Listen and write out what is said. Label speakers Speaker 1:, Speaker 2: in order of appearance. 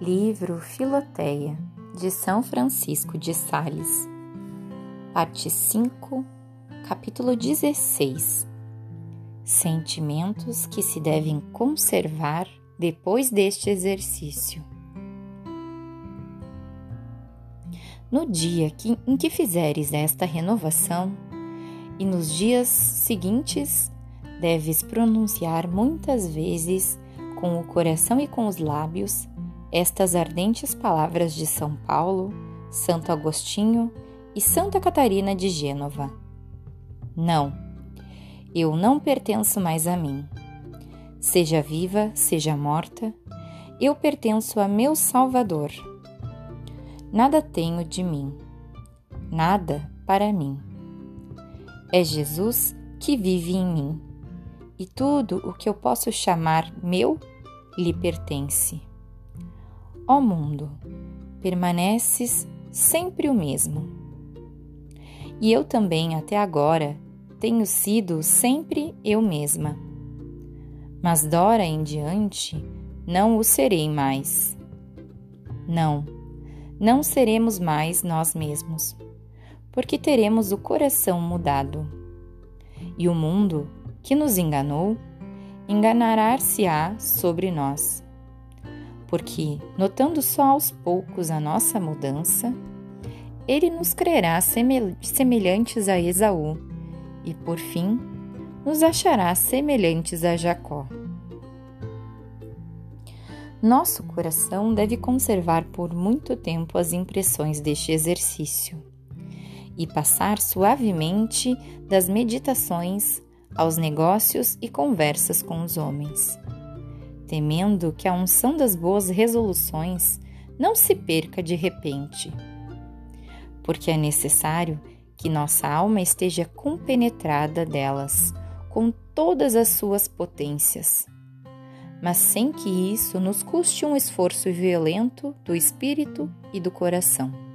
Speaker 1: Livro Filoteia, de São Francisco de Sales, Parte 5, capítulo 16 Sentimentos que se devem conservar depois deste exercício. No dia que, em que fizeres esta renovação, e nos dias seguintes, deves pronunciar muitas vezes com o coração e com os lábios estas ardentes palavras de São Paulo, Santo Agostinho e Santa Catarina de Gênova. Não, eu não pertenço mais a mim. Seja viva, seja morta, eu pertenço a meu Salvador. Nada tenho de mim, nada para mim. É Jesus que vive em mim, e tudo o que eu posso chamar meu lhe pertence. Ó mundo, permaneces sempre o mesmo. E eu também, até agora, tenho sido sempre eu mesma. Mas dora em diante não o serei mais. Não, não seremos mais nós mesmos, porque teremos o coração mudado. E o mundo, que nos enganou, enganará-se-á sobre nós porque, notando só aos poucos a nossa mudança, ele nos crerá semelhantes a Esaú e, por fim, nos achará semelhantes a Jacó. Nosso coração deve conservar por muito tempo as impressões deste exercício e passar suavemente das meditações aos negócios e conversas com os homens temendo que a unção das boas resoluções não se perca de repente. Porque é necessário que nossa alma esteja compenetrada delas, com todas as suas potências, mas sem que isso nos custe um esforço violento do espírito e do coração.